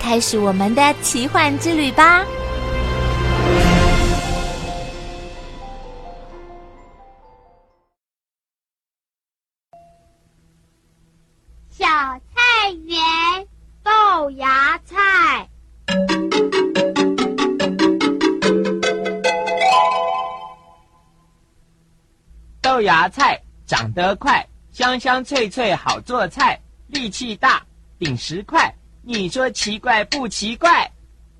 开始我们的奇幻之旅吧！小菜园，豆芽菜。豆芽菜长得快。香香脆脆好做菜，力气大，顶十块。你说奇怪不奇怪？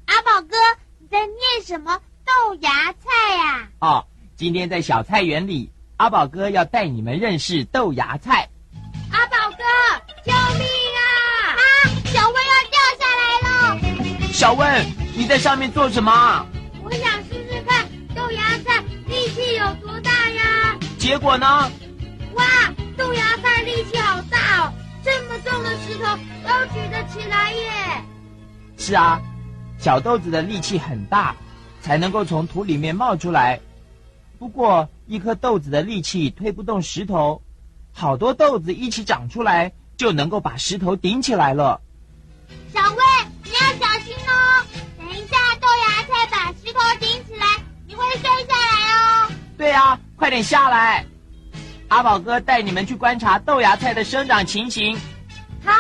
阿宝哥，你在念什么豆芽菜呀？哦，今天在小菜园里，阿宝哥要带你们认识豆芽菜。阿宝哥，救命啊！啊，小温要掉下来了！小温，你在上面做什么？我想试试看豆芽菜力气有多大呀。结果呢？哇！豆芽菜力气重的石头都举得起来耶！是啊，小豆子的力气很大，才能够从土里面冒出来。不过，一颗豆子的力气推不动石头，好多豆子一起长出来，就能够把石头顶起来了。小薇，你要小心哦！等一下，豆芽菜把石头顶起来，你会摔下来哦。对啊，快点下来！阿宝哥带你们去观察豆芽菜的生长情形。好。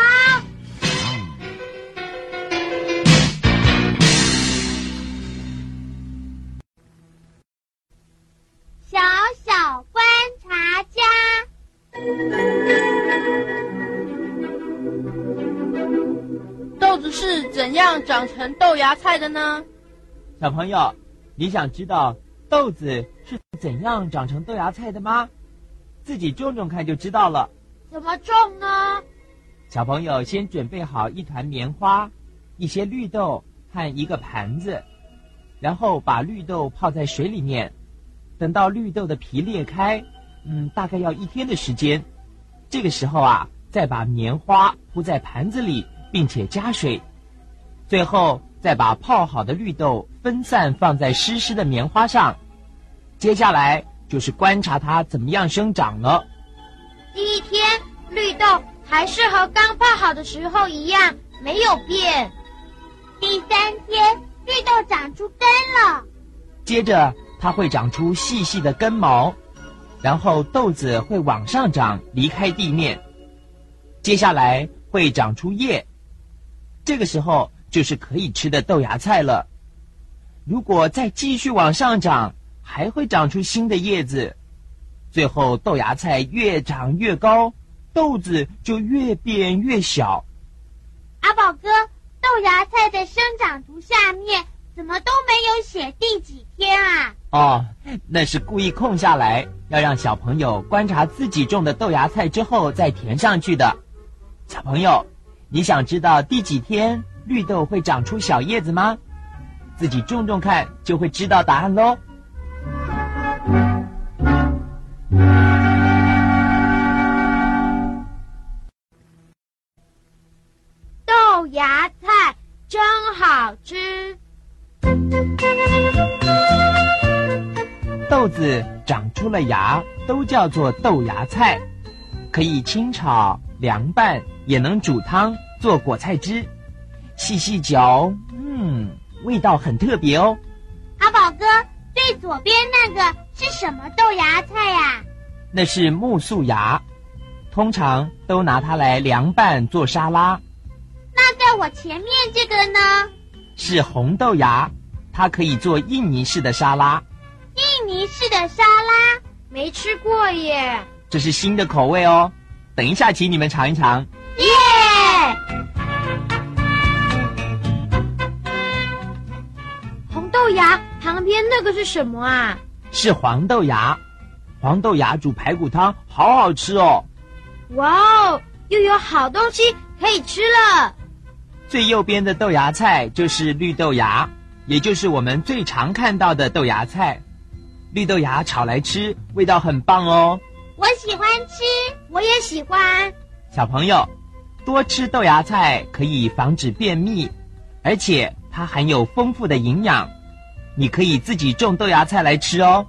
小小观察家，豆子是怎样长成豆芽菜的呢？小朋友，你想知道豆子是怎样长成豆芽菜的吗？自己种种看就知道了。怎么种呢？小朋友先准备好一团棉花、一些绿豆和一个盘子，然后把绿豆泡在水里面，等到绿豆的皮裂开，嗯，大概要一天的时间。这个时候啊，再把棉花铺在盘子里，并且加水，最后再把泡好的绿豆分散放在湿湿的棉花上。接下来。就是观察它怎么样生长了。第一天，绿豆还是和刚泡好的时候一样，没有变。第三天，绿豆长出根了。接着，它会长出细细的根毛，然后豆子会往上长，离开地面。接下来会长出叶，这个时候就是可以吃的豆芽菜了。如果再继续往上长，还会长出新的叶子，最后豆芽菜越长越高，豆子就越变越小。阿宝哥，豆芽菜的生长图下面怎么都没有写第几天啊？哦，那是故意空下来，要让小朋友观察自己种的豆芽菜之后再填上去的。小朋友，你想知道第几天绿豆会长出小叶子吗？自己种种看，就会知道答案喽。豆芽菜真好吃。豆子长出了芽，都叫做豆芽菜，可以清炒、凉拌，也能煮汤做果菜汁，细细嚼，嗯，味道很特别哦。阿宝哥。最左边那个是什么豆芽菜呀？那是木素芽，通常都拿它来凉拌做沙拉。那在我前面这个呢？是红豆芽，它可以做印尼式的沙拉。印尼式的沙拉没吃过耶，这是新的口味哦。等一下，请你们尝一尝。耶！红豆芽。旁边那个是什么啊？是黄豆芽，黄豆芽煮排骨汤好好吃哦。哇哦，又有好东西可以吃了。最右边的豆芽菜就是绿豆芽，也就是我们最常看到的豆芽菜。绿豆芽炒来吃，味道很棒哦。我喜欢吃，我也喜欢。小朋友，多吃豆芽菜可以防止便秘，而且它含有丰富的营养。你可以自己种豆芽菜来吃哦。